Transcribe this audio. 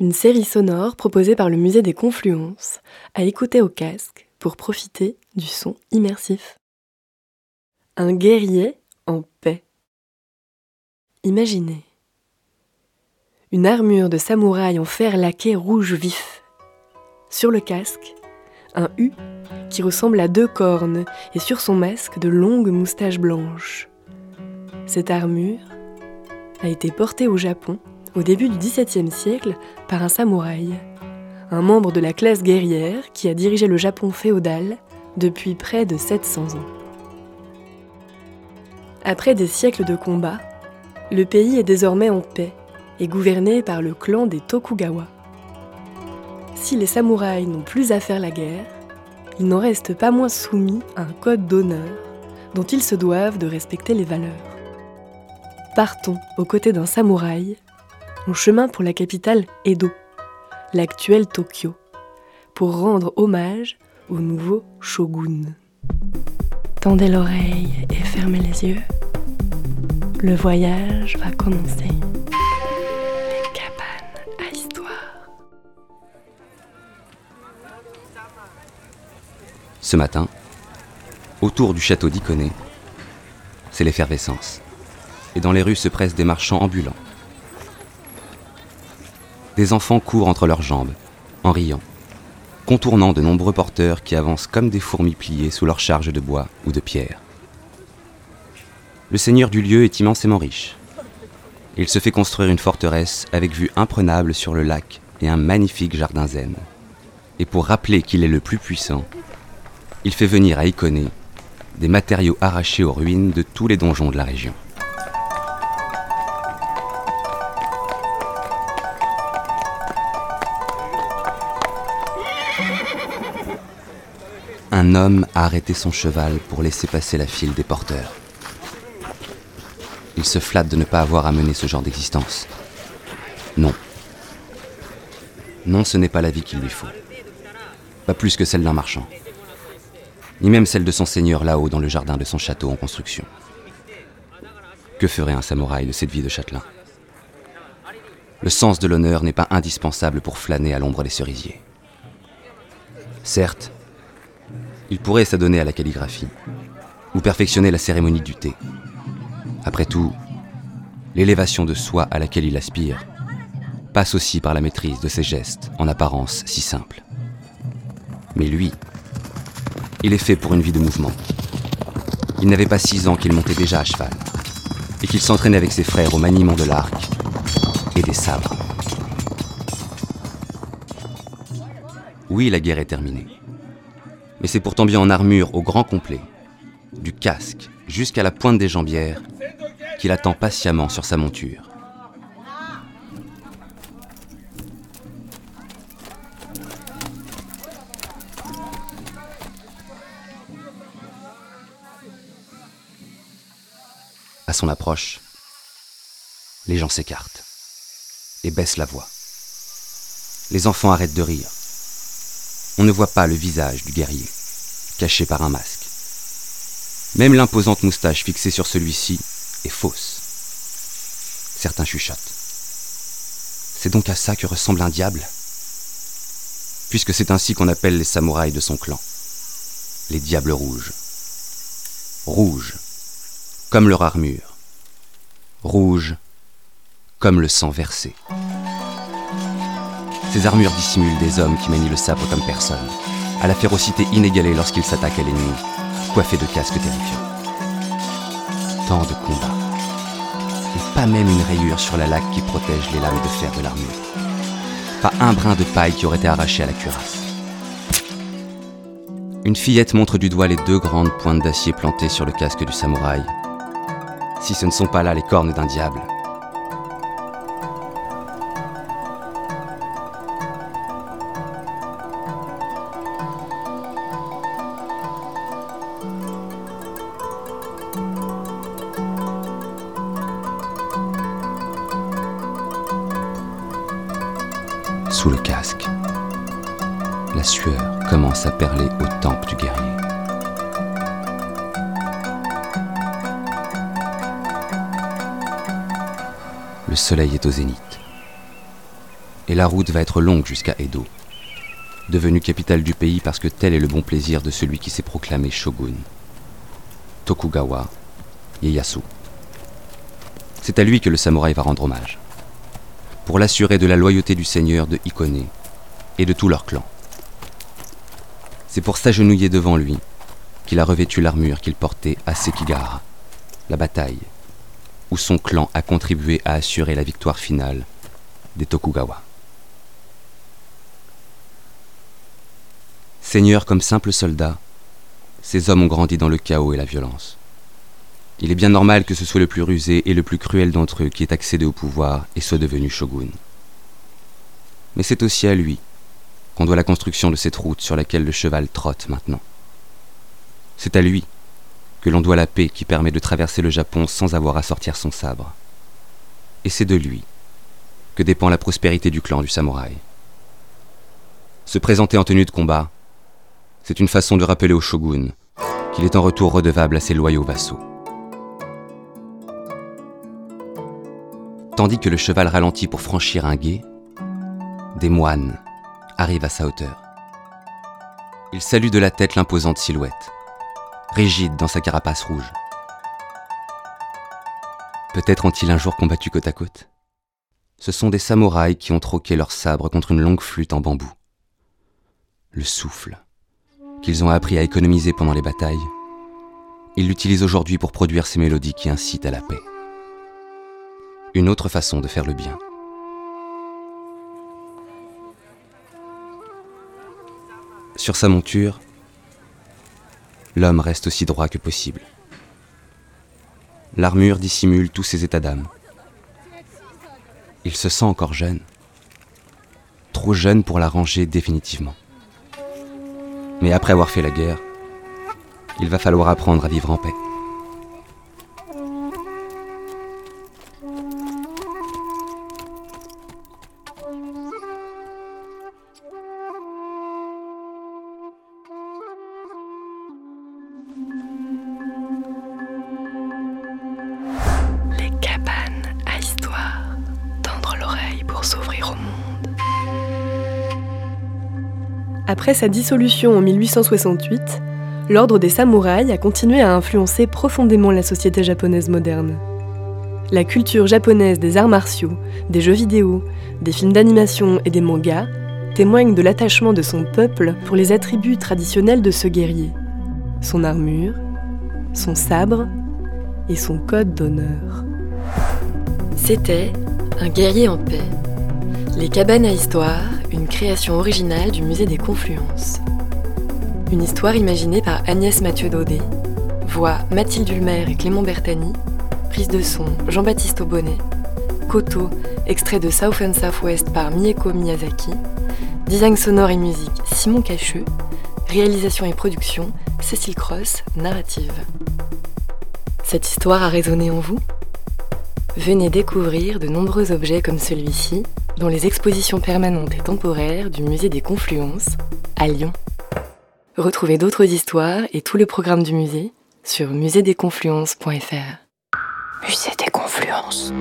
Une série sonore proposée par le Musée des Confluences, à écouter au casque pour profiter du son immersif. Un guerrier en paix. Imaginez une armure de samouraï en fer laqué rouge vif. Sur le casque, un U qui ressemble à deux cornes et sur son masque de longues moustaches blanches. Cette armure a été portée au Japon au début du XVIIe siècle par un samouraï, un membre de la classe guerrière qui a dirigé le Japon féodal depuis près de 700 ans. Après des siècles de combats, le pays est désormais en paix et gouverné par le clan des Tokugawa. Si les samouraïs n'ont plus à faire la guerre, ils n'en restent pas moins soumis à un code d'honneur dont ils se doivent de respecter les valeurs. Partons aux côtés d'un samouraï, en chemin pour la capitale Edo, l'actuelle Tokyo, pour rendre hommage au nouveau shogun. Tendez l'oreille et fermez les yeux. Le voyage va commencer. Des cabanes à histoire. Ce matin, autour du château d'Iconé, c'est l'effervescence. Et dans les rues se pressent des marchands ambulants. Des enfants courent entre leurs jambes, en riant, contournant de nombreux porteurs qui avancent comme des fourmis pliées sous leur charge de bois ou de pierre. Le seigneur du lieu est immensément riche. Il se fait construire une forteresse avec vue imprenable sur le lac et un magnifique jardin zen. Et pour rappeler qu'il est le plus puissant, il fait venir à Iconé des matériaux arrachés aux ruines de tous les donjons de la région. Un homme a arrêté son cheval pour laisser passer la file des porteurs. Il se flatte de ne pas avoir à mener ce genre d'existence. Non. Non, ce n'est pas la vie qu'il lui faut. Pas plus que celle d'un marchand. Ni même celle de son seigneur là-haut dans le jardin de son château en construction. Que ferait un samouraï de cette vie de châtelain? Le sens de l'honneur n'est pas indispensable pour flâner à l'ombre des cerisiers. Certes, il pourrait s'adonner à la calligraphie, ou perfectionner la cérémonie du thé. Après tout, l'élévation de soi à laquelle il aspire passe aussi par la maîtrise de ses gestes, en apparence si simples. Mais lui, il est fait pour une vie de mouvement. Il n'avait pas six ans qu'il montait déjà à cheval, et qu'il s'entraînait avec ses frères au maniement de l'arc et des sabres. Oui, la guerre est terminée. Mais c'est pourtant bien en armure au grand complet, du casque jusqu'à la pointe des jambières, qu'il attend patiemment sur sa monture. À son approche, les gens s'écartent et baissent la voix. Les enfants arrêtent de rire. On ne voit pas le visage du guerrier, caché par un masque. Même l'imposante moustache fixée sur celui-ci est fausse. Certains chuchotent. C'est donc à ça que ressemble un diable? Puisque c'est ainsi qu'on appelle les samouraïs de son clan. Les diables rouges. Rouges, comme leur armure. Rouges, comme le sang versé. Ces armures dissimulent des hommes qui manient le sabre comme personne, à la férocité inégalée lorsqu'ils s'attaquent à l'ennemi, coiffés de casques terrifiants. Tant de combats. Et pas même une rayure sur la laque qui protège les lames de fer de l'armure. Pas un brin de paille qui aurait été arraché à la cuirasse. Une fillette montre du doigt les deux grandes pointes d'acier plantées sur le casque du samouraï. Si ce ne sont pas là les cornes d'un diable. Le casque, la sueur commence à perler aux tempes du guerrier. Le soleil est au zénith. et la route va être longue jusqu'à Edo, devenue capitale du pays parce que tel est le bon plaisir de celui qui s'est proclamé shogun. Tokugawa Ieyasu. C'est à lui que le samouraï va rendre hommage, pour l'assurer de la loyauté du seigneur de Hikone et de tout leur clan. C'est pour s'agenouiller devant lui qu'il a revêtu l'armure qu'il portait à Sekigahara, la bataille, où son clan a contribué à assurer la victoire finale des Tokugawa. Seigneur comme simple soldat, ces hommes ont grandi dans le chaos et la violence. Il est bien normal que ce soit le plus rusé et le plus cruel d'entre eux qui ait accédé au pouvoir et soit devenu shogun. Mais c'est aussi à lui qu'on doit la construction de cette route sur laquelle le cheval trotte maintenant. C'est à lui que l'on doit la paix qui permet de traverser le Japon sans avoir à sortir son sabre. Et c'est de lui que dépend la prospérité du clan du samouraï. Se présenter en tenue de combat, c'est une façon de rappeler au shogun qu'il est en retour redevable à ses loyaux vassaux. Tandis que le cheval ralentit pour franchir un gué, des moines arrivent à sa hauteur. Ils saluent de la tête l'imposante silhouette, rigide dans sa carapace rouge. Peut-être ont-ils un jour combattu côte à côte? Ce sont des samouraïs qui ont troqué leur sabre contre une longue flûte en bambou. Le souffle, qu'ils ont appris à économiser pendant les batailles, ils l'utilisent aujourd'hui pour produire ces mélodies qui incitent à la paix une autre façon de faire le bien. Sur sa monture, l'homme reste aussi droit que possible. L'armure dissimule tous ses états d'âme. Il se sent encore jeune, trop jeune pour la ranger définitivement. Mais après avoir fait la guerre, il va falloir apprendre à vivre en paix. Après sa dissolution en 1868, l'ordre des samouraïs a continué à influencer profondément la société japonaise moderne. La culture japonaise des arts martiaux, des jeux vidéo, des films d'animation et des mangas témoigne de l'attachement de son peuple pour les attributs traditionnels de ce guerrier. Son armure, son sabre et son code d'honneur. C'était un guerrier en paix. Les cabanes à histoire une création originale du musée des Confluences. Une histoire imaginée par Agnès Mathieu Daudet, voix Mathilde Ulmer et Clément Bertani, prise de son Jean-Baptiste Aubonnet, Koto, extrait de South and Southwest par Mieko Miyazaki, design sonore et musique Simon Cacheux, réalisation et production Cécile Cross, narrative. Cette histoire a résonné en vous? Venez découvrir de nombreux objets comme celui-ci dans les expositions permanentes et temporaires du Musée des Confluences à Lyon. Retrouvez d'autres histoires et tout le programme du musée sur musée Musée des Confluences.